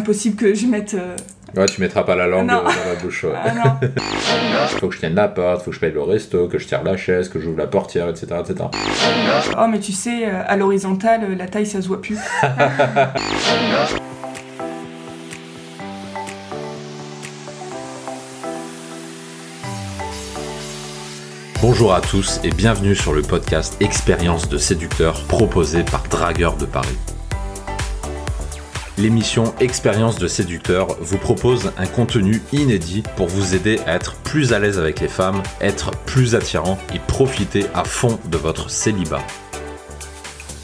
impossible que je mette. euh, Ouais, tu mettras pas la langue Non. dans la bouche. ouais. Ah non. faut que je tienne la porte, faut que je paye le resto, que je tire la chaise, que j'ouvre la portière, etc. etc. Oh, mais tu sais, euh, à l'horizontale, euh, la taille, ça se voit plus. Bonjour à tous et bienvenue sur le podcast Expérience de séducteur proposé par Dragueur de Paris. L'émission Expérience de séducteur vous propose un contenu inédit pour vous aider à être plus à l'aise avec les femmes, être plus attirant et profiter à fond de votre célibat.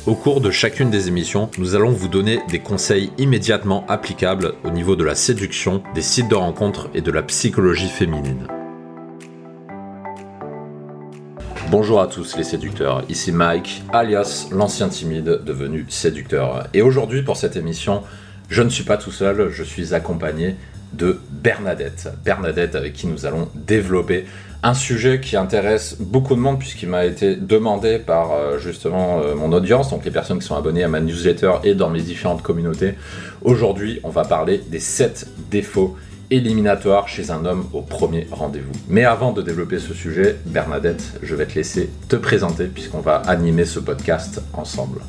Au cours de chacune des émissions, nous allons vous donner des conseils immédiatement applicables au niveau de la séduction, des sites de rencontres et de la psychologie féminine. Bonjour à tous les séducteurs, ici Mike, alias l'ancien timide devenu séducteur. Et aujourd'hui pour cette émission, je ne suis pas tout seul, je suis accompagné de Bernadette. Bernadette avec qui nous allons développer un sujet qui intéresse beaucoup de monde puisqu'il m'a été demandé par euh, justement euh, mon audience, donc les personnes qui sont abonnées à ma newsletter et dans mes différentes communautés. Aujourd'hui, on va parler des 7 défauts éliminatoires chez un homme au premier rendez-vous. Mais avant de développer ce sujet, Bernadette, je vais te laisser te présenter puisqu'on va animer ce podcast ensemble.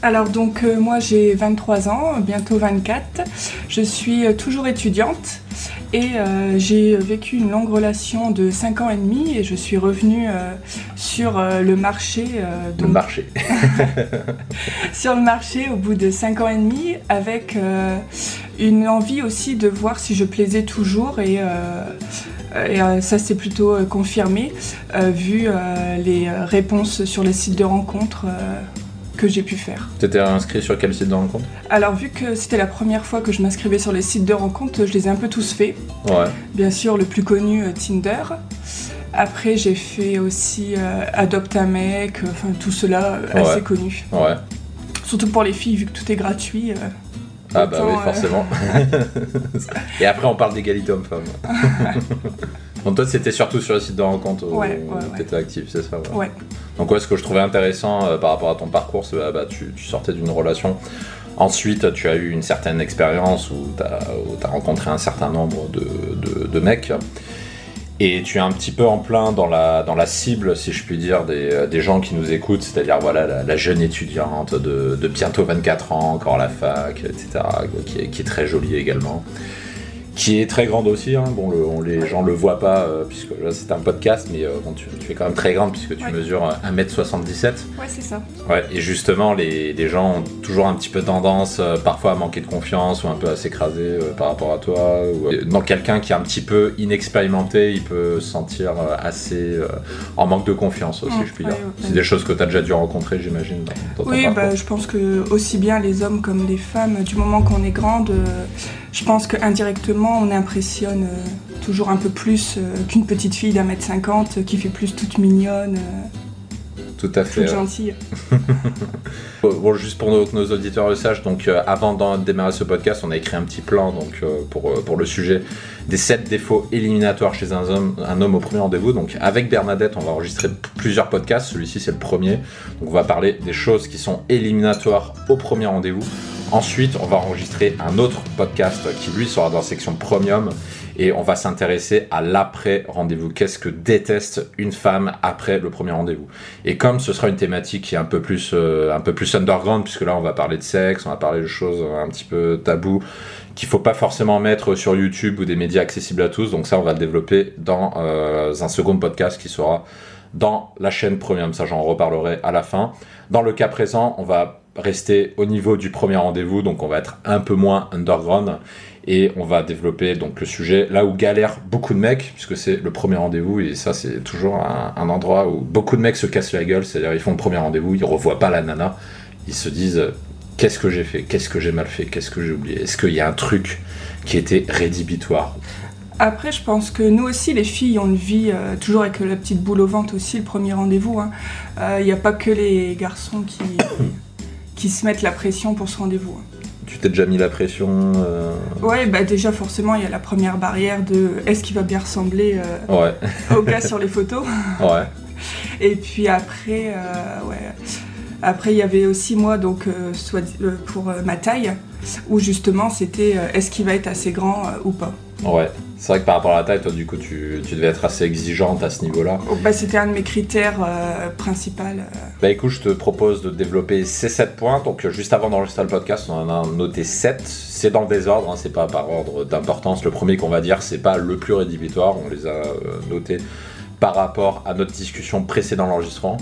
Alors, donc, euh, moi, j'ai 23 ans, bientôt 24. Je suis euh, toujours étudiante et euh, j'ai vécu une longue relation de 5 ans et demi et je suis revenue sur le marché. euh, Le donc- marché. sur le marché au bout de 5 ans et demi avec une envie aussi de voir si je plaisais toujours et, et, ça s'est plutôt confirmé vu les réponses sur les sites de rencontres que j'ai pu faire. T'étais inscrit sur quel site de rencontre? Alors vu que c'était la première fois que je m'inscrivais sur les sites de rencontres, je les ai un peu tous faits. Ouais. Bien sûr le plus connu euh, Tinder. Après j'ai fait aussi euh, Adopte un mec, euh, enfin tout cela euh, Ouais. assez connu. Ouais. Surtout pour les filles vu que tout est gratuit. euh, Ah bah oui, euh, forcément. Et après, on parle d'égalité homme-femme. Donc toi, c'était surtout sur les sites de rencontre où Ouais, ouais, ouais. tu étais actif, c'est ça ouais. Donc ouais, ce que je trouvais intéressant euh, par rapport à ton parcours, c'est bah, bah, tu, tu sortais d'une relation. Ensuite, tu as eu une certaine expérience où tu as, rencontré un certain nombre de, de- de mecs. Et tu es un petit peu en plein dans la, dans la cible, si je puis dire, des, euh, gens qui nous écoutent, c'est-à-dire voilà, la, jeune étudiante de, bientôt 24 ans, encore à la fac, etc., qui est très jolie également, qui est très grande aussi. hein. Bon, le- on- les gens le voient pas, euh, puisque là c'est un podcast, mais euh, bon, tu, tu es quand même très grande, puisque tu Ouais. mesures euh, 1m77. Ouais, c'est ça. Ouais, et justement, les, les gens ont toujours un petit peu tendance, euh, parfois à manquer de confiance ou un peu à s'écraser euh, par rapport à toi. Ou, euh, dans quelqu'un qui est un petit peu inexpérimenté, il peut se sentir euh, assez euh, en manque de confiance aussi, Mm, je puis ouais, dire. ouais. C'est des choses que tu as déjà dû rencontrer, j'imagine, dans, Oui, bah, je pense que aussi bien les hommes comme les femmes, du moment qu'on est grande, euh, je pense qu'indirectement, on impressionne euh, toujours un peu plus euh, qu'une petite fille d'un mètre cinquante qui fait plus toute mignonne, euh, Tout à fait. toute gentille. Bon, juste pour nos, que nos auditeurs le sachent, donc euh, avant de démarrer ce podcast, on a écrit un petit plan donc, euh, pour, euh, pour le sujet des 7 défauts éliminatoires chez un homme, un homme au premier rendez-vous. Donc avec Bernadette, on va enregistrer plusieurs podcasts. Celui-ci, c'est le premier. Donc on va parler des choses qui sont éliminatoires au premier rendez-vous. Ensuite, on va enregistrer un autre podcast qui, lui, sera dans la section premium. Et on va s'intéresser à l'après rendez-vous. Qu'est-ce que déteste une femme après le premier rendez-vous? Et comme ce sera une thématique qui est un peu plus, euh, un peu plus underground, puisque là on va parler de sexe, on va parler de choses un petit peu tabous, qu'il faut pas forcément mettre sur YouTube ou des médias accessibles à tous. Donc ça, on va le développer dans euh, un second podcast qui sera dans la chaîne Premium. Ça, j'en reparlerai à la fin. Dans le cas présent, on va rester au niveau du premier rendez-vous, donc on va être un peu moins underground et on va développer donc le sujet là où galèrent beaucoup de mecs, puisque c'est le premier rendez-vous et ça c'est toujours un, endroit où beaucoup de mecs se cassent la gueule, c'est-à-dire ils font le premier rendez-vous, ils revoient pas la nana, ils se disent euh, qu'est-ce que j'ai fait, qu'est-ce que j'ai mal fait, qu'est-ce que j'ai oublié, est-ce qu'il y a un truc qui était rédhibitoire? Après, je pense que nous aussi, les filles, une vie euh, toujours avec la petite boule au ventre aussi, le premier rendez-vous. hein. Il n'y a pas que les garçons qui, qui se mettent la pression pour ce rendez-vous. hein. Tu t'es déjà mis la pression euh, Ouais, bah déjà forcément, il y a la première barrière de est-ce qu'il va bien ressembler euh, Ouais, au gars sur les photos. ouais. Et puis après, euh, ouais, Après, il y avait aussi moi, donc, soit, pour ma taille, où justement c'était est-ce qu'il va être assez grand ou pas. Ouais. C'est vrai que par rapport à la taille, toi, du coup, tu, tu devais être assez exigeante à ce niveau-là. Oh, bah, c'était un de mes critères euh, principaux. euh. Bah écoute, je te propose de développer ces 7 points. Donc euh, juste avant d'enregistrer le podcast, on en a noté 7. C'est dans le désordre, hein, c'est pas par ordre d'importance. Le premier qu'on va dire, c'est pas le plus rédhibitoire. On les a notés par rapport à notre discussion précédente l'enregistrement.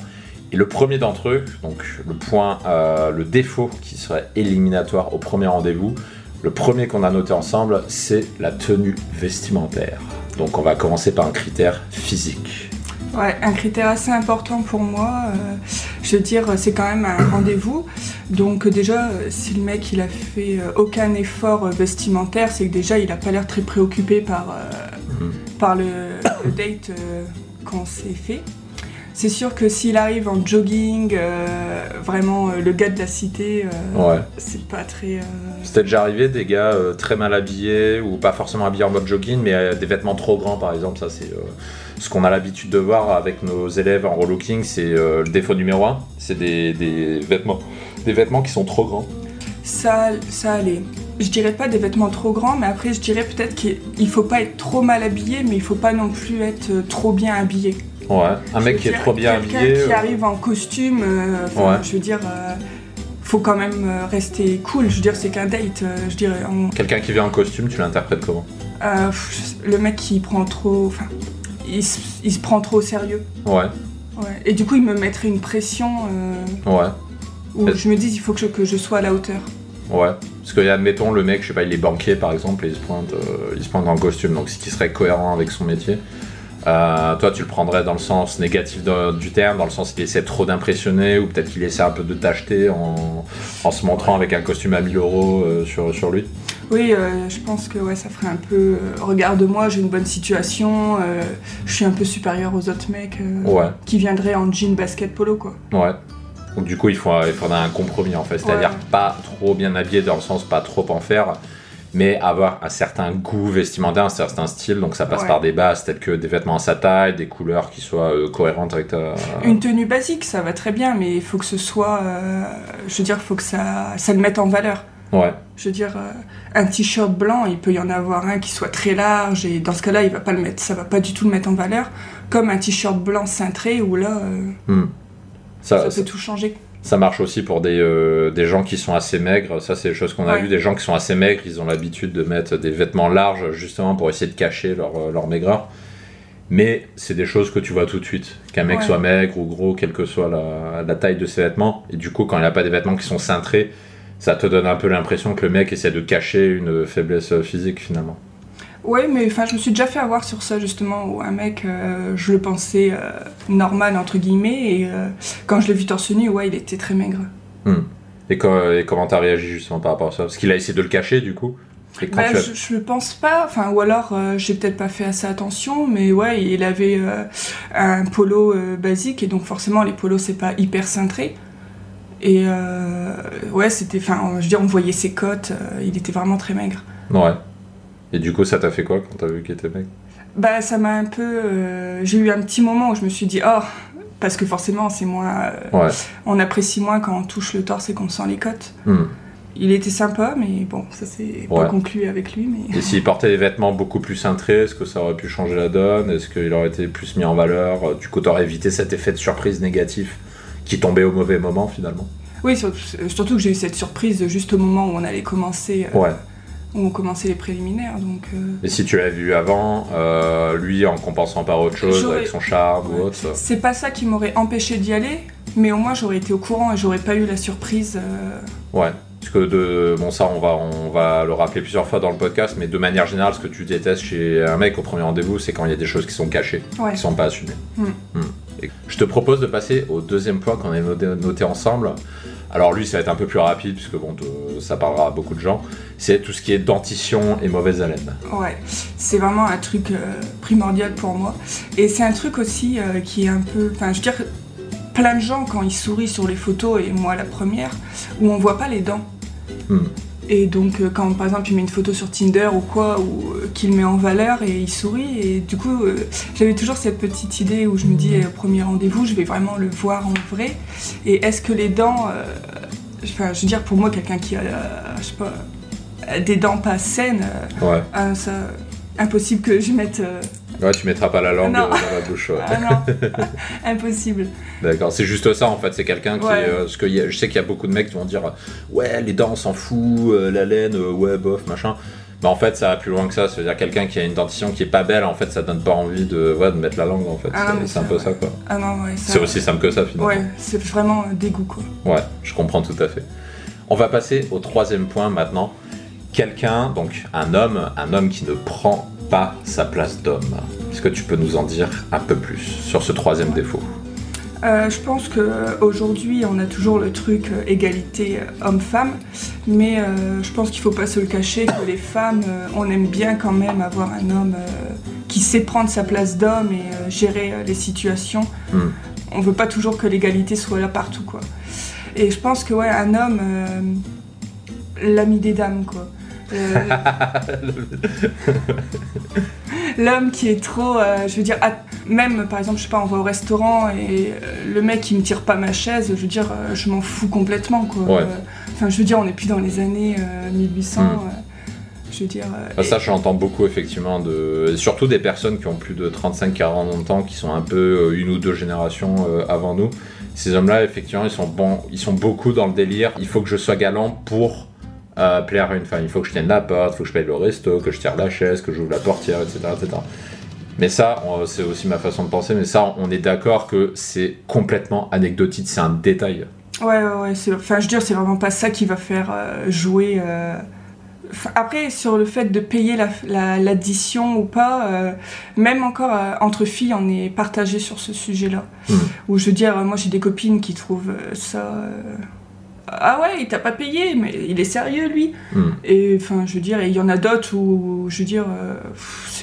Et le premier d'entre eux, donc le point, euh, le défaut qui serait éliminatoire au premier rendez-vous, le premier qu'on a noté ensemble, c'est la tenue vestimentaire. Donc on va commencer par un critère physique. Ouais, un critère assez important pour moi. euh, je veux dire, c'est quand même un rendez-vous. Donc déjà, si le mec il a fait euh, aucun effort euh, vestimentaire, c'est que déjà il a pas l'air très préoccupé par, euh, Mhm. par le, le date euh, qu'on s'est fait. C'est sûr que s'il arrive en jogging, euh, vraiment euh, le gars de la cité, euh, Ouais. c'est pas très. C'était déjà arrivé des gars très mal habillés ou pas forcément habillés en mode jogging, mais des vêtements trop grands par exemple. Ça, c'est ce qu'on a l'habitude de voir avec nos élèves en relooking. C'est le défaut numéro un. C'est des, des vêtements, des vêtements qui sont trop grands. Ça, ça allait. Je dirais pas des vêtements trop grands, mais après je dirais peut-être qu'il il faut pas être trop mal habillé, mais il faut pas non plus être trop bien habillé. Ouais. Un mec qui est trop bien quelqu'un habillé. qui euh, arrive en costume, euh, Ouais. je veux dire, euh, faut quand même rester cool. Je veux dire, c'est qu'un date. je dirais, on- Quelqu'un qui vient en costume, tu l'interprètes comment? Euh, le mec qui prend trop, enfin, il, se- il se prend trop au sérieux. Ouais. Ouais. Et du coup, il me mettrait une pression euh, Ouais. où je me dis, il faut que je, que je sois à la hauteur. Ouais. Parce que admettons le mec, je sais pas, il est banquier par exemple et il se pointe, euh, il se pointe en costume, donc ce qui serait cohérent avec son métier. Euh, toi, tu le prendrais dans le sens négatif de- du terme, dans le sens qu'il essaie trop d'impressionner ou peut-être qu'il essaie un peu de t'acheter en, en se montrant avec un costume à 1000 euros euh, sur, sur lui? Oui, euh, je pense que ouais, ça ferait un peu. euh, Regarde-moi, j'ai une bonne situation, je suis un peu supérieur aux autres mecs Ouais. qui viendraient en jean basket polo, quoi. Ouais. Donc du coup, il, faut, il faudrait un compromis en fait, c'est-à-dire Ouais. pas trop bien habillé dans le sens pas trop en faire, mais avoir un certain goût vestimentaire, un certain style. Donc ça passe Ouais. par des bases telles que des vêtements à sa taille, des couleurs qui soient euh, cohérentes avec ta. Une tenue basique, ça va très bien, mais il faut que ce soit. euh, je veux dire, il faut que ça, ça le mette en valeur. Ouais. Je veux dire, euh, un t-shirt blanc, il peut y en avoir un qui soit très large, et dans ce cas-là, il va pas le mettre, ça va pas du tout le mettre en valeur. Comme un t-shirt blanc cintré, où là, euh, Hmm. ça, Ça, ça, peut tout changer. Ça marche aussi pour des, euh, des gens qui sont assez maigres. Ça, c'est des choses qu'on a Ouais. vu. Des gens qui sont assez maigres, ils ont l'habitude de mettre des vêtements larges justement pour essayer de cacher leur, euh, leur maigreur. Mais c'est des choses que tu vois tout de suite. Qu'un mec Ouais. soit maigre ou gros, quelle que soit la, la taille de ses vêtements. Et du coup, quand il n'a pas des vêtements qui sont cintrés, ça te donne un peu l'impression que le mec essaie de cacher une faiblesse physique finalement. Ouais, mais enfin, je me suis déjà fait avoir sur ça justement, où un mec, euh, je le pensais euh, normal entre guillemets, et euh, quand je l'ai vu torse nu, ouais, il était très maigre. Et, co- et comment t'as réagi justement par rapport à ça? Parce qu'il a essayé de le cacher du coup. Et quand Bah, tu as- je, je pense pas, enfin, ou alors j'ai peut-être pas fait assez attention, mais ouais, il avait un polo basique, et donc forcément les polos c'est pas hyper cintré. Et ouais, c'était, enfin, je veux dire, on voyait ses côtes, il était vraiment très maigre. Ouais. Et du coup, ça t'a fait quoi quand t'as vu qu'il était mec? Bah, ça m'a un peu. euh, j'ai eu un petit moment où je me suis dit, oh, parce que forcément, c'est moins. euh, Ouais. on apprécie moins quand on touche le torse et qu'on sent les côtes. Hmm. Il était sympa, mais bon, ça s'est Ouais. pas conclu avec lui. Mais... Et s'il portait des vêtements beaucoup plus cintrés, est-ce que ça aurait pu changer la donne? Est-ce qu'il aurait été plus mis en valeur? Du coup, t'aurais évité cet effet de surprise négatif qui tombait au mauvais moment finalement? Oui, surtout, surtout que j'ai eu cette surprise juste au moment où on allait commencer, euh, Ouais. Où on commençait les préliminaires. Donc, euh, Et si tu l'avais vu avant, euh, lui en compensant par autre chose, avec son charme Ouais. ou autre c'est pas ça qui m'aurait empêché d'y aller, mais au moins j'aurais été au courant et j'aurais pas eu la surprise. euh, Ouais. Parce que de bon ça on va on va le rappeler plusieurs fois dans le podcast, mais de manière générale, ce que tu détestes chez un mec au premier rendez-vous, c'est quand il y a des choses qui sont cachées, Ouais. qui sont pas assumées. Mm. Mm. Et je te propose de passer au deuxième point qu'on a noté, noté ensemble. Alors lui, ça va être un peu plus rapide puisque bon, te- ça parlera à beaucoup de gens. C'est tout ce qui est dentition et mauvaise haleine. Ouais, c'est vraiment un truc euh, primordial pour moi. Et c'est un truc aussi euh, qui est un peu. Enfin, je veux dire, plein de gens, quand ils sourient sur les photos, et moi la première, où on voit pas les dents. Hmm. Et donc, euh, quand par exemple il met une photo sur Tinder ou quoi, ou euh, qu'il met en valeur et il sourit, et du coup, euh, j'avais toujours cette petite idée où je me dis, premier rendez-vous, je vais vraiment le voir en vrai. Et est-ce que les dents. euh, Enfin, je veux dire, pour moi, quelqu'un qui a, je sais pas, des dents pas saines, Ouais. ah, ça, impossible que je mette. euh, Ouais, tu mettras pas la langue Non. dans la bouche. ouais. ah non, impossible. D'accord, c'est juste ça en fait, c'est quelqu'un qui. Ouais. euh, parce que y a- je sais qu'il y a beaucoup de mecs qui vont dire Ouais, les dents on s'en fout, euh, la laine, euh, ouais, bof, machin. Mais en fait, ça va plus loin que ça. C'est-à-dire quelqu'un qui a une dentition qui est pas belle, en fait, ça donne pas envie de, ouais, de mettre la langue en fait. Ah C'est- un peu ouais. ça quoi. Ah. C'est aussi simple que ça finalement. Ouais, c'est vraiment dégoût quoi. Ouais, je comprends tout à fait. On va passer au troisième point maintenant. Quelqu'un, donc un homme, un homme qui ne prend pas sa place d'homme. Est-ce que tu peux nous en dire un peu plus sur ce troisième défaut Euh, je pense qu'aujourd'hui, on a toujours le truc euh, égalité euh, homme-femme, mais je pense qu'il faut pas se le cacher que les femmes, on aime bien quand même avoir un homme qui sait prendre sa place d'homme et gérer les situations. Hmm. On veut pas toujours que l'égalité soit là partout, quoi. Et je pense que ouais, un homme, l'ami des dames, quoi. Euh, L'homme qui est trop, euh, je veux dire, même par exemple, je sais pas, on va au restaurant et euh, le mec il me tire pas ma chaise, je veux dire, euh, je m'en fous complètement quoi. Ouais. Enfin, je veux dire, on est plus dans les années euh, 1800. Mm. euh, je veux dire. Ah, Ça, j'entends beaucoup effectivement, de... surtout des personnes qui ont plus de 35-40 ans, qui sont un peu une ou deux générations avant nous. Ces hommes-là, effectivement, ils sont, bons, ils sont beaucoup dans le délire. Il faut que je sois galant pour euh, plaire à une femme. Il faut que je tienne la porte, il faut que je paye le resto, que je tire la chaise, que j'ouvre la portière, etc. etc. Mais ça, c'est aussi ma façon de penser, mais ça, on est d'accord que c'est complètement anecdotique, c'est un détail. Ouais, ouais, ouais. Enfin, je veux dire, c'est vraiment pas ça qui va faire euh, jouer. euh, enfin, Après, sur le fait de payer la- la- l'addition ou pas, euh, même encore euh, entre filles, on est partagé sur ce sujet-là. Hmm. Où je veux dire, moi j'ai des copines qui trouvent ça. Ah ouais, il t'a pas payé, mais il est sérieux lui. Hmm. Et enfin, je veux dire, il y en a d'autres où, je veux dire, euh,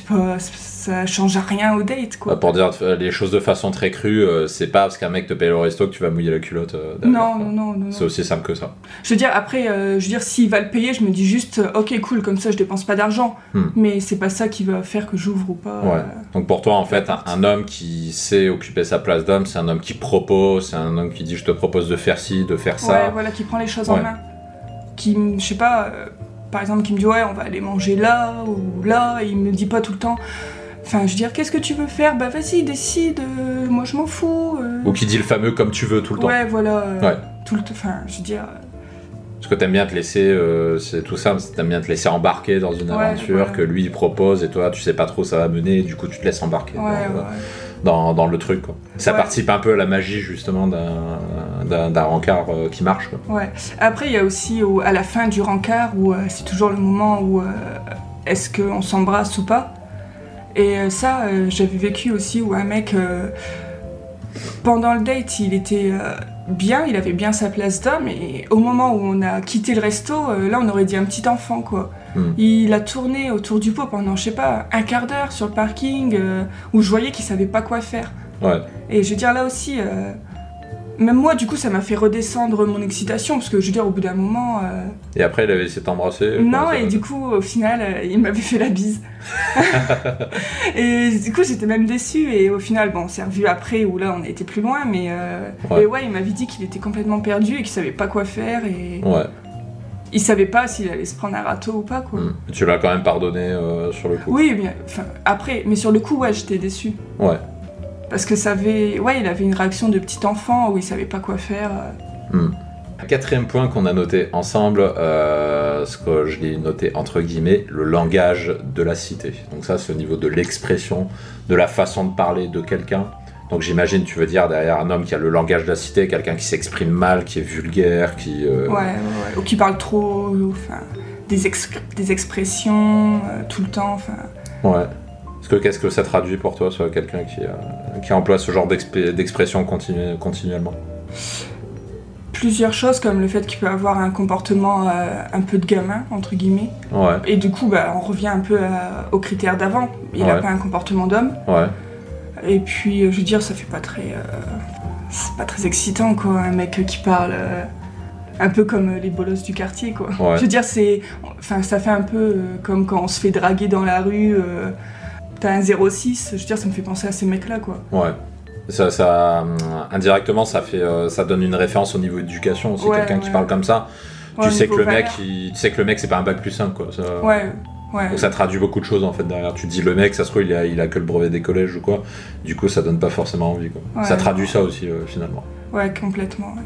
pas, ça change rien au date quoi. Bah, pour dire euh, les choses de façon très crue, euh, c'est pas parce qu'un mec te paye le resto que tu vas mouiller la culotte. euh, non, non, non, non. C'est aussi simple que ça. Je veux dire, après, euh, je veux dire, s'il va le payer, je me dis juste, ok, cool, comme ça, je dépense pas d'argent. Hmm. Mais c'est pas ça qui va faire que j'ouvre ou pas. Ouais. Donc pour toi, en fait, un, un homme qui sait occuper sa place d'homme, c'est un homme qui propose, c'est un homme qui dit je te propose de faire ci, de faire ouais, ça. voilà, qui prend les choses Ouais. en main. Qui, je sais pas, par exemple, qui me dit, ouais, on va aller manger là ou là, et il me dit pas tout le temps. Enfin, je veux dire, qu'est-ce que tu veux faire? Bah vas-y, décide, euh, moi je m'en fous. euh. Ou qui dit le fameux comme tu veux tout le temps. Ouais, voilà. euh, Ouais. Tout le temps. Enfin, je veux dire. Parce que t'aimes bien te laisser, c'est tout ça, t'aimes bien te laisser embarquer dans une Ouais, aventure que lui il propose et toi tu sais pas trop où ça va mener, et du coup tu te laisses embarquer Ouais, ouais. Dans- dans le truc. Quoi. Ça Ouais. participe un peu à la magie justement d'un- rencard euh, qui marche. Quoi. Ouais. Après, il y a aussi au- à la fin du rencard où euh, c'est toujours le moment où euh, est-ce qu'on s'embrasse ou pas. Et ça, j'avais vécu aussi où un mec, pendant le date, il était bien, il avait bien sa place d'homme, et au moment où on a quitté le resto, là, on aurait dit un petit enfant, quoi. Hmm. Il a tourné autour du pot pendant, je sais pas, un quart d'heure sur le parking, euh, où je voyais qu'il savait pas quoi faire. Ouais. Et je veux dire, là aussi, euh, même moi, du coup, ça m'a fait redescendre mon excitation, parce que je veux dire, au bout d'un moment. euh, Et après il avait essayé de t'embrasser. non, et du coup, au final, il m'avait fait la bise. et du coup, j'étais même déçue, et au final, bon, on s'est revu après, où là, on a été plus loin, mais. Ouais. Et ouais, il m'avait dit qu'il était complètement perdu et qu'il savait pas quoi faire, et. Ouais. Il savait pas s'il allait se prendre un râteau ou pas, quoi. Hmm. Tu l'as quand même pardonné euh, sur le coup. Oui, enfin, après, mais sur le coup, ouais, j'étais déçue. Ouais. Parce que ça avait. Ouais, il avait une réaction de petit enfant où il savait pas quoi faire. Hmm. Quatrième point qu'on a noté ensemble, euh, ce que je l'ai noté entre guillemets, le langage de la cité. Donc ça, c'est au niveau de l'expression, de la façon de parler de quelqu'un. Donc j'imagine, tu veux dire derrière un homme qui a le langage de la cité, quelqu'un qui s'exprime mal, qui est vulgaire, qui... euh, Ouais, ouais, ouais. Ou qui parle trop, enfin, des, ex- des expressions euh, tout le temps, enfin. ouais. Est-ce que qu'est-ce que ça traduit pour toi, soit quelqu'un qui, euh, qui emploie ce genre d'exp- d'expression continu- continuellement? Plusieurs choses comme le fait qu'il peut avoir un comportement un peu de gamin, entre guillemets. Ouais, Et du coup, bah, on revient un peu à- aux critères d'avant. Il a Ouais. pas un comportement d'homme. ouais. Et puis, euh, je veux dire, ça fait pas très. euh, c'est pas très excitant, quoi, un mec qui parle. euh, un peu comme les bolosses du quartier, quoi. Ouais. Je veux dire, c'est. Enfin, ça fait un peu comme quand on se fait draguer dans la rue. euh, T'as un 06, je veux dire, ça me fait penser à ces mecs-là, quoi. Ouais. Ça, ça, indirectement, ça, fait, ça donne une référence au niveau éducation aussi. Ouais, Quelqu'un qui parle comme ça, tu, sais que le mec, il- tu sais que le mec, c'est pas un bac plus 5, quoi. Ça- Ouais, ouais. Donc ça traduit beaucoup de choses en fait derrière. Tu dis le mec, ça se trouve, il a, il a que le brevet des collèges ou quoi. Du coup, ça donne pas forcément envie, quoi. Ouais. Ça traduit ça aussi, euh, finalement. Ouais, complètement. ouais.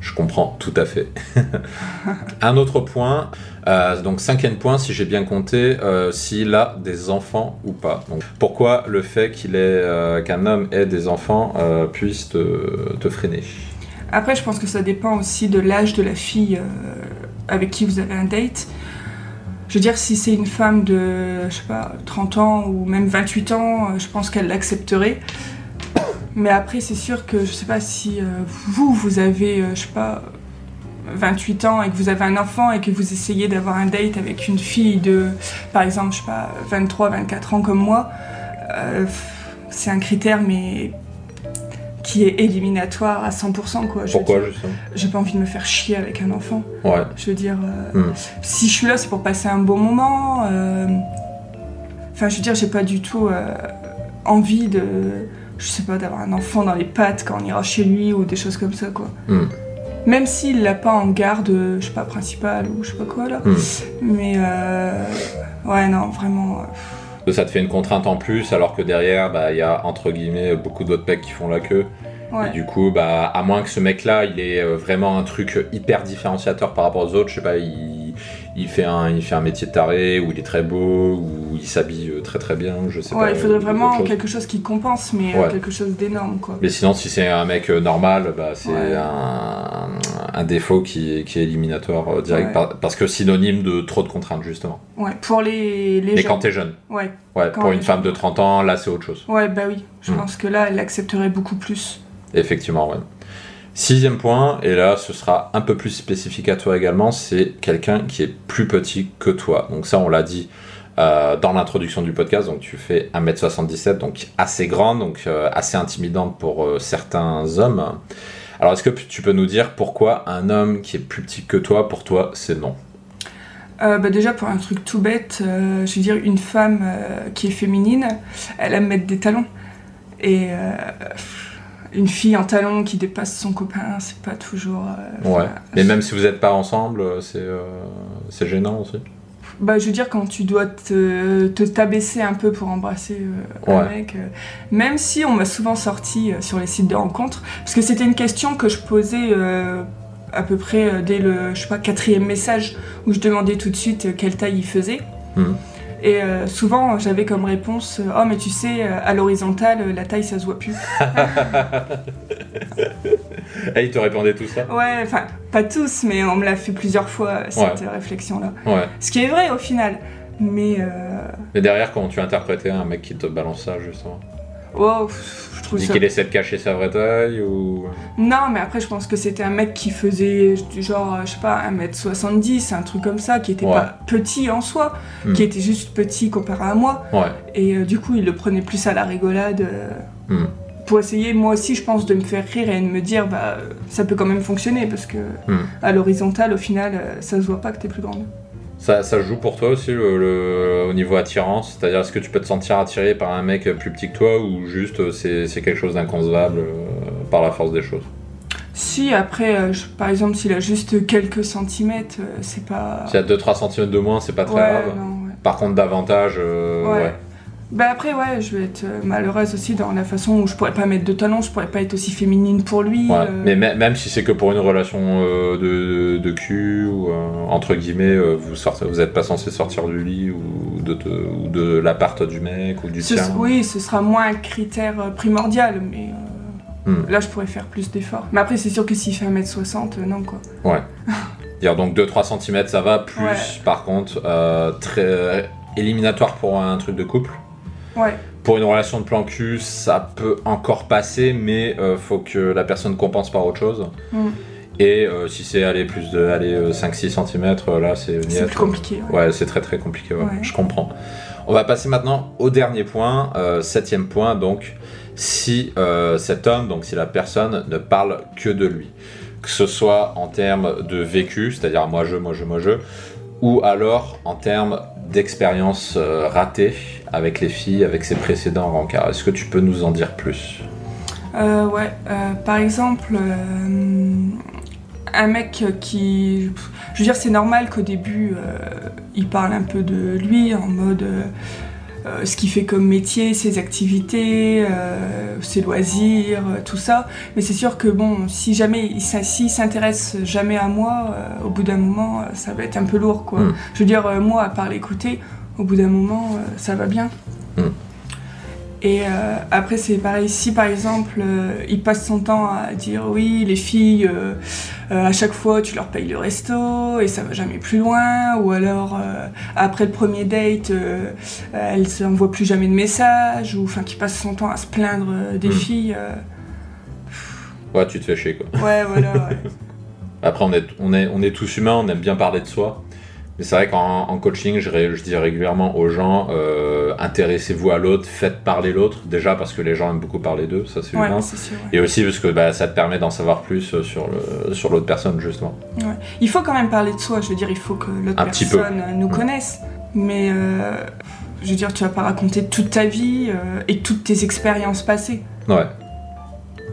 Je comprends, tout à fait. un autre point, euh, donc cinquième point, si j'ai bien compté, euh, s'il a des enfants ou pas. Donc, pourquoi le fait qu'il qu'un homme ait des enfants puisse te, te freiner? Après, je pense que ça dépend aussi de l'âge de la fille avec qui vous avez un date. Je veux dire, si c'est une femme de, je sais pas, 30 ans ou même 28 ans, euh, je pense qu'elle l'accepterait. Mais après, c'est sûr que je sais pas si euh, vous, vous avez, euh, je sais pas, 28 ans et que vous avez un enfant et que vous essayez d'avoir un date avec une fille de, par exemple, je sais pas, 23, 24 ans comme moi, c'est un critère, mais qui est éliminatoire à 100%, quoi. Je Pourquoi justement? J'ai pas envie de me faire chier avec un enfant. Ouais. Je veux dire, euh, Hmm. si je suis là, c'est pour passer un bon moment. euh, Enfin, je veux dire, j'ai pas du tout euh, envie de, je sais pas, d'avoir un enfant dans les pattes quand on ira chez lui ou des choses comme ça, quoi. Hmm. Même s'il l'a pas en garde, je sais pas, principale ou je sais pas quoi, là. Hmm. Mais, ouais, non, vraiment. Ça te fait une contrainte en plus, alors que derrière, bah, il y a entre guillemets beaucoup d'autres mecs qui font la queue. ouais. Et du coup, bah, à moins que ce mec-là, il ait euh, vraiment un truc hyper différenciateur par rapport aux autres, je sais pas, il, il, fait, un, il fait un métier de taré, ou il est très beau, ou il s'habille euh, très très bien, je sais pas. Ouais, il faudrait euh, vraiment chose. quelque chose qui compense, mais euh, Ouais. quelque chose d'énorme, quoi. Mais sinon, si c'est un mec normal, bah, c'est Ouais. un, un défaut qui est, qui est éliminatoire direct, par- parce que synonyme de trop de contraintes, justement. Ouais, pour les, les Mais quand t'es jeune, Ouais, ouais, Quand pour une femme de 30 ans, là, c'est autre chose. ouais, bah oui. Je Hmm. pense que là, elle l'accepterait beaucoup plus. Effectivement, ouais. Sixième point, et là ce sera un peu plus spécifique à toi également, c'est quelqu'un qui est plus petit que toi. Donc ça on l'a dit euh, dans l'introduction du podcast, donc tu fais 1m77, donc assez grande, donc euh, assez intimidante pour euh, certains hommes. Alors est-ce que tu peux nous dire pourquoi un homme qui est plus petit que toi, pour toi c'est non? Bah déjà, pour un truc tout bête, je veux dire, une femme qui est féminine, elle aime mettre des talons. Et une fille en talons qui dépasse son copain, c'est pas toujours. euh, Ouais. Mais même si vous n'êtes pas ensemble, euh, c'est euh, c'est gênant aussi. Bah, je veux dire, quand tu dois te t'abaisser un peu pour embrasser euh, un mec, euh, même si on m'a souvent sorti euh, sur les sites de rencontres, parce que c'était une question que je posais à peu près dès le, je sais pas, quatrième message, où je demandais tout de suite quelle taille il faisait. Mhm. Et euh, souvent, j'avais comme réponse euh, Oh, mais tu sais, euh, à l'horizontale, la taille, ça se voit plus. Et il te répondait tout ça? Ouais, enfin, pas tous, mais on me l'a fait plusieurs fois, cette réflexion-là. Ouais. Ce qui est vrai au final. Mais, euh, Mais derrière, comment tu interprétais un mec qui te balance ça justement? Wow, Tu dis ça qu'il essaie de cacher sa vraie taille ou. Non, mais après, je pense que c'était un mec qui faisait genre, je sais pas, 1m70, un truc comme ça, qui était Ouais. pas petit en soi, Hmm. qui était juste petit comparé à moi. Ouais. Et euh, du coup, il le prenait plus à la rigolade. euh, Hmm. Pour essayer, moi aussi, je pense, de me faire rire et de me dire, bah, ça peut quand même fonctionner, parce que Hmm. à l'horizontale, au final, euh, ça se voit pas que t'es plus grande. Ça, ça joue pour toi aussi le, le- au niveau attirance? C'est-à-dire, est-ce que tu peux te sentir attiré par un mec plus petit que toi ou juste euh, c'est c'est quelque chose d'inconcevable euh, par la force des choses? Si, après, euh, je- par exemple, s'il a juste quelques centimètres, euh, c'est pas. S'il y a 2-3 cm de moins, c'est pas très ouais, grave. non, ouais. Par contre, davantage, euh, Ouais. ouais. Bah après ouais, je vais être euh, malheureuse aussi dans la façon où je pourrais pas mettre de talons, je pourrais pas être aussi féminine pour lui. Ouais. euh, Mais mê- même si c'est que pour une relation euh, de, de cul ou euh, entre guillemets, vous sortez, vous êtes pas censé sortir du lit ou de, ou de l'appart du mec ou du ce- tien. oui, ce sera moins un critère primordial, mais Hmm. là je pourrais faire plus d'efforts. Mais après c'est sûr que s'il fait 1m60, euh, non quoi. Dire donc 2-3 cm ça va, plus Ouais. par contre très éliminatoire pour un truc de couple. Ouais, Pour une relation de plan cul, ça peut encore passer, mais euh, faut que la personne compense par autre chose. Mm. Et euh, si c'est aller plus de aller, euh, 5-6 cm, là c'est c'est plus compliqué. ouais. Ouais, c'est très très compliqué, ouais, je comprends. On va passer maintenant au dernier point, euh, septième point, donc si euh, cet homme, donc si la personne ne parle que de lui. que ce soit en termes de vécu, c'est-à-dire moi je, moi je, moi je, ou alors en termes d'expérience euh, ratée avec les filles, avec ses précédents rencarts. Est-ce que tu peux nous en dire plus? Euh, Ouais, euh, par exemple, un mec qui. Je veux dire, c'est normal qu'au début, il parle un peu de lui en mode euh, ce qu'il fait comme métier, ses activités, euh, ses loisirs, euh, tout ça. Mais c'est sûr que bon, si jamais il s'intéresse jamais à moi, au bout d'un moment, ça va être un peu lourd, quoi. Mm. Je veux dire, moi, à part l'écouter, au bout d'un moment, ça va bien. Mm. Et euh, après, c'est pareil. Si par exemple, euh, il passe son temps à dire oui, les filles, euh, à chaque fois, tu leur payes le resto et ça va jamais plus loin, ou alors après le premier date, elle s'envoie plus jamais de messages, ou enfin, qu'il passe son temps à se plaindre des hmm. filles. Ouais, tu te fais chier quoi. Ouais, voilà. Ouais. après, on est, on, est, on est tous humains, on aime bien parler de soi. Mais c'est vrai qu'en coaching, je, je, dis régulièrement aux gens euh, intéressez-vous à l'autre, faites parler l'autre. Déjà parce que les gens aiment beaucoup parler d'eux, ça c'est humain. Et aussi parce que bah, ça te permet d'en savoir plus euh, sur l'autre sur personne, justement. Il faut quand même parler de soi, je veux dire, il faut que l'autre personne nous mm. connaisse. Mais euh, je veux dire, tu vas pas raconter toute ta vie et toutes tes expériences passées. Ouais.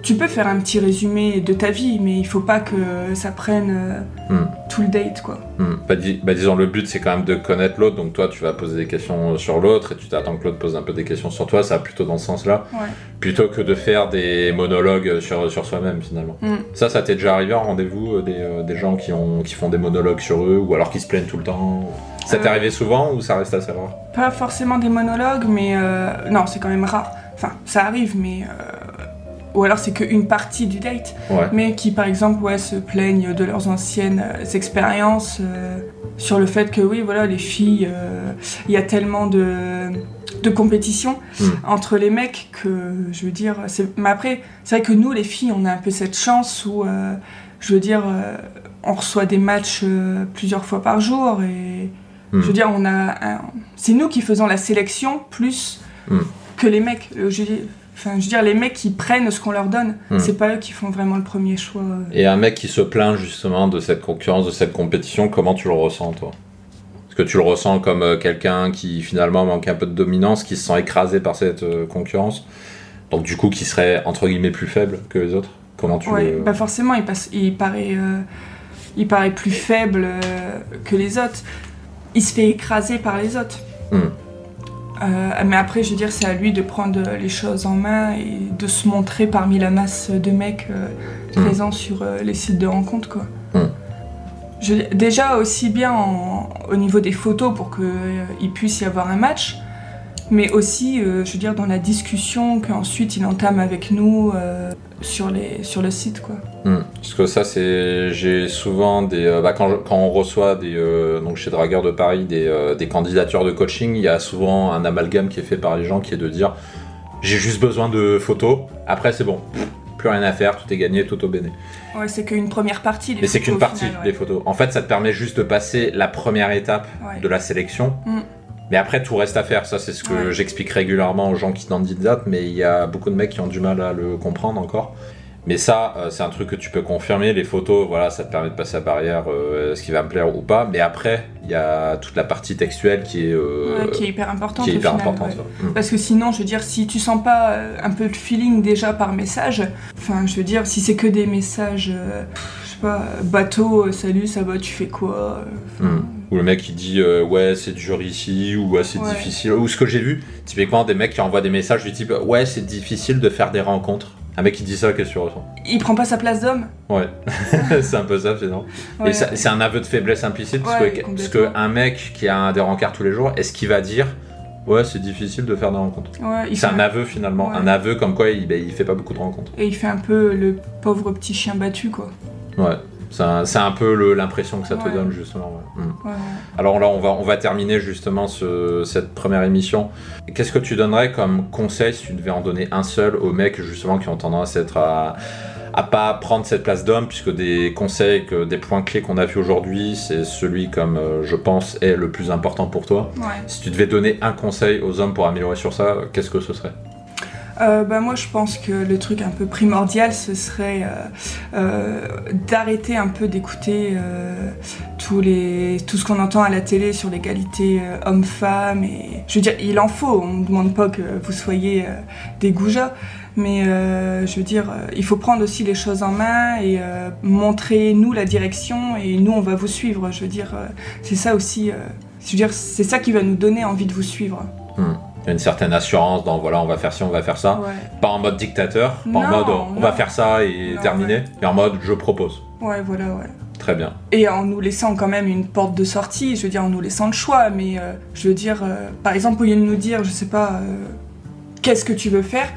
Tu peux faire un petit résumé de ta vie, mais il faut pas que ça prenne euh, hmm. tout le date, quoi. Hmm. Bah, bah, disons, le but, c'est quand même de connaître l'autre, donc toi, tu vas poser des questions sur l'autre, et tu t'attends que l'autre pose un peu des questions sur toi, ça va plutôt dans ce sens-là, plutôt que de faire des monologues sur, sur soi-même, finalement. Hmm. Ça, ça t'est déjà arrivé en rendez-vous, euh, des, euh, des, gens qui, ont, qui font des monologues sur eux, ou alors qui se plaignent tout le temps? Ça t'est arrivé souvent, ou ça reste assez rare? Pas forcément des monologues, mais... non, c'est quand même rare. Enfin, ça arrive, mais ou alors c'est qu'une partie du date, mais qui par exemple ouais, se plaignent de leurs anciennes euh, expériences euh, sur le fait que oui voilà les filles, euh, il y a tellement de, de compétition hmm. entre les mecs que je veux dire, mais après c'est vrai que nous les filles on a un peu cette chance où je veux dire on reçoit des matchs plusieurs fois par jour et hmm. je veux dire on a c'est nous qui faisons la sélection plus hmm. que les mecs. Je, Enfin, je veux dire, les mecs qui prennent ce qu'on leur donne, hmm. c'est pas eux qui font vraiment le premier choix. Et un mec qui se plaint justement de cette concurrence, de cette compétition, comment tu le ressens toi? Est-ce que tu le ressens comme euh, quelqu'un qui finalement manque un peu de dominance, qui se sent écrasé par cette euh, concurrence? Donc du coup qui serait entre guillemets plus faible que les autres? Comment tu ouais, bah forcément, il, passe, il, paraît, euh, il paraît plus faible que les autres. Il se fait écraser par les autres. Hmm. Euh, mais après, je veux dire, c'est à lui de prendre les choses en main et de se montrer parmi la masse de mecs euh, hmm. présents sur euh, les sites de rencontres, quoi. Hmm. déjà aussi bien au niveau des photos pour qu'il puisse y avoir un match, mais aussi, je veux dire, dans la discussion qu'ensuite il entame avec nous sur, les, sur le site. Quoi. Hmm. Parce que ça, c'est. J'ai souvent des. Euh, bah, quand, quand, on reçoit des, euh, donc chez Dragueur de Paris des, euh, des, candidatures de coaching, il y a souvent un amalgame qui est fait par les gens qui est de dire j'ai juste besoin de photos, après c'est bon. Plus rien à faire, tout est gagné, tout au béné. Ouais, c'est qu'une première partie. Les Mais c'est qu'une partie des photos. En fait, ça te permet juste de passer la première étape de la sélection. Hmm. Mais après, tout reste à faire. Ça, c'est ce que j'explique régulièrement aux gens qui candidatent, mais il y a beaucoup de mecs qui ont du mal à le comprendre encore. Mais ça, euh, c'est un truc que tu peux confirmer. Les photos, voilà, ça te permet de passer la barrière, euh, ce qui va me plaire ou pas. Mais après, il y a toute la partie textuelle qui est, euh, qui est hyper importante. Qui est hyper importante. Parce que sinon, je veux dire, si tu sens pas un peu de feeling déjà par message, enfin, je veux dire, si c'est que des messages, je sais pas, bateau, salut, ça va, tu fais quoi mm. Ou le mec qui dit ouais c'est dur ici ou ouais c'est difficile. Ou ce que j'ai vu, typiquement des mecs qui envoient des messages du type ouais c'est difficile de faire des rencontres. Un mec qui dit ça, qu'est-ce que tu ressens? Il prend pas sa place d'homme? Ouais, c'est un peu ça, finalement. Et c'est un aveu de faiblesse implicite, parce, que, parce que un mec qui a des rencarts tous les jours, est-ce qu'il va dire Ouais, c'est difficile de faire des rencontres? c'est un aveu finalement, un aveu comme quoi il, ben, il fait pas beaucoup de rencontres. Et il fait un peu le pauvre petit chien battu, quoi. Ouais. C'est un, peu l'impression que ça te donne justement. Hmm. Alors là, on va, on va terminer justement cette première émission. Qu'est-ce que tu donnerais comme conseil si tu devais en donner un seul aux mecs justement qui ont tendance à être à, à pas prendre cette place d'homme, puisque des conseils, que, des points clés qu'on a vu aujourd'hui, c'est celui comme euh, je pense est le plus important pour toi. Si tu devais donner un conseil aux hommes pour améliorer sur ça, qu'est-ce que ce serait? Euh, bah, Moi, je pense que le truc un peu primordial, ce serait d'arrêter un peu d'écouter les, tout ce qu'on entend à la télé sur l'égalité homme-femme. Et... Je veux dire, il en faut, on ne demande pas que vous soyez des goujats. Mais je veux dire, il faut prendre aussi les choses en main et montrer nous la direction et nous on va vous suivre. Je veux dire, c'est ça aussi. je veux dire, c'est ça qui va nous donner envie de vous suivre. Hmm une certaine assurance dans voilà, on va faire ci, on va faire ça. Pas en mode dictateur, pas en mode on va faire ça et terminer, mais en mode je propose. Ouais, voilà, ouais. Très bien. Et en nous laissant quand même une porte de sortie, je veux dire, en nous laissant le choix, mais euh, je veux dire, euh, par exemple, au lieu de nous dire, je sais pas, euh, qu'est-ce que tu veux faire,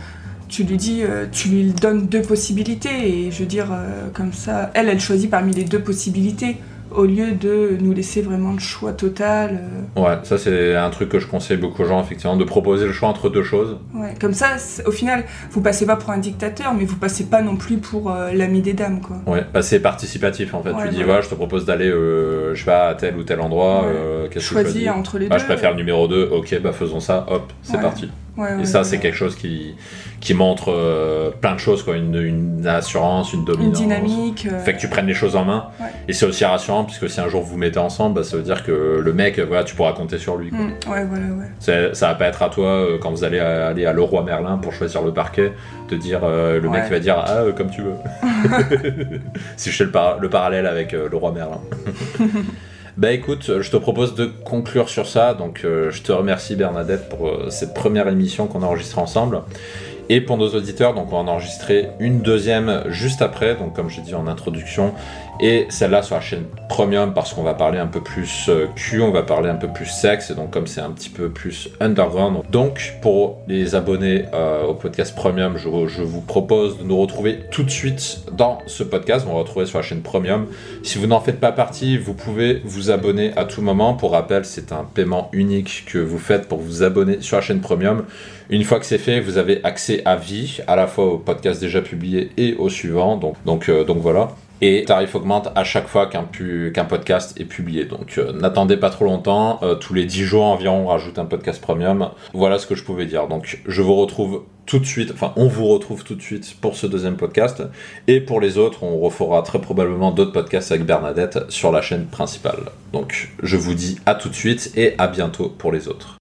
tu lui dis, tu lui donnes deux possibilités, et je veux dire, comme ça, elle, elle choisit parmi les deux possibilités au lieu de nous laisser vraiment le choix total. Euh. Ouais, ça c'est un truc que je conseille beaucoup aux gens, effectivement, de proposer le choix entre deux choses. Ouais, comme ça, au final, vous passez pas pour un dictateur, mais vous passez pas non plus pour euh, l'ami des dames, quoi. Ouais, bah, c'est participatif en fait. tu dis, voilà, je te propose d'aller, euh, je vais à tel ou tel endroit, qu'est-ce que tu choisis entre les deux. Je préfère le numéro 2, ok, bah faisons ça, hop, c'est parti et ça, c'est quelque chose qui, qui montre euh, plein de choses, quoi. Une, une assurance, une dominance. Une dynamique. Euh. Fait que tu prennes les choses en main. Et c'est aussi rassurant, puisque si un jour vous mettez ensemble, bah, ça veut dire que le mec, voilà, tu pourras compter sur lui. Quoi. Mm. Ouais, voilà, ouais. Ça va pas être à toi, euh, quand vous allez aller à Leroy Merlin pour choisir le parquet, de dire, le mec va dire, ah, comme tu veux. si je fais le, le parallèle avec Leroy Merlin. Bah écoute, je te propose de conclure sur ça. Donc euh, je te remercie Bernadette pour euh, cette première émission qu'on a enregistrée ensemble. Et pour nos auditeurs, donc on va en enregistrer une deuxième juste après, donc comme j'ai dit en introduction, et celle-là sur la chaîne Premium parce qu'on va parler un peu plus euh, cul, on va parler un peu plus sexe, et donc comme c'est un petit peu plus underground. Donc pour les abonnés euh, au podcast Premium, je, vous propose de nous retrouver tout de suite dans ce podcast, on va retrouver sur la chaîne Premium. Si vous n'en faites pas partie, vous pouvez vous abonner à tout moment. Pour rappel, c'est un paiement unique que vous faites pour vous abonner sur la chaîne Premium. Une fois que c'est fait, vous avez accès à vie, à la fois au podcast déjà publié et au suivant. Donc, euh, donc voilà. Et tarif augmente à chaque fois qu'un qu'un podcast est publié. Donc euh, n'attendez pas trop longtemps. Euh, tous les 10 jours environ, on rajoute un podcast premium. Voilà ce que je pouvais dire. Donc je vous retrouve tout de suite, enfin on vous retrouve tout de suite pour ce deuxième podcast. Et pour les autres, on refera très probablement d'autres podcasts avec Bernadette sur la chaîne principale. Donc je vous dis à tout de suite et à bientôt pour les autres.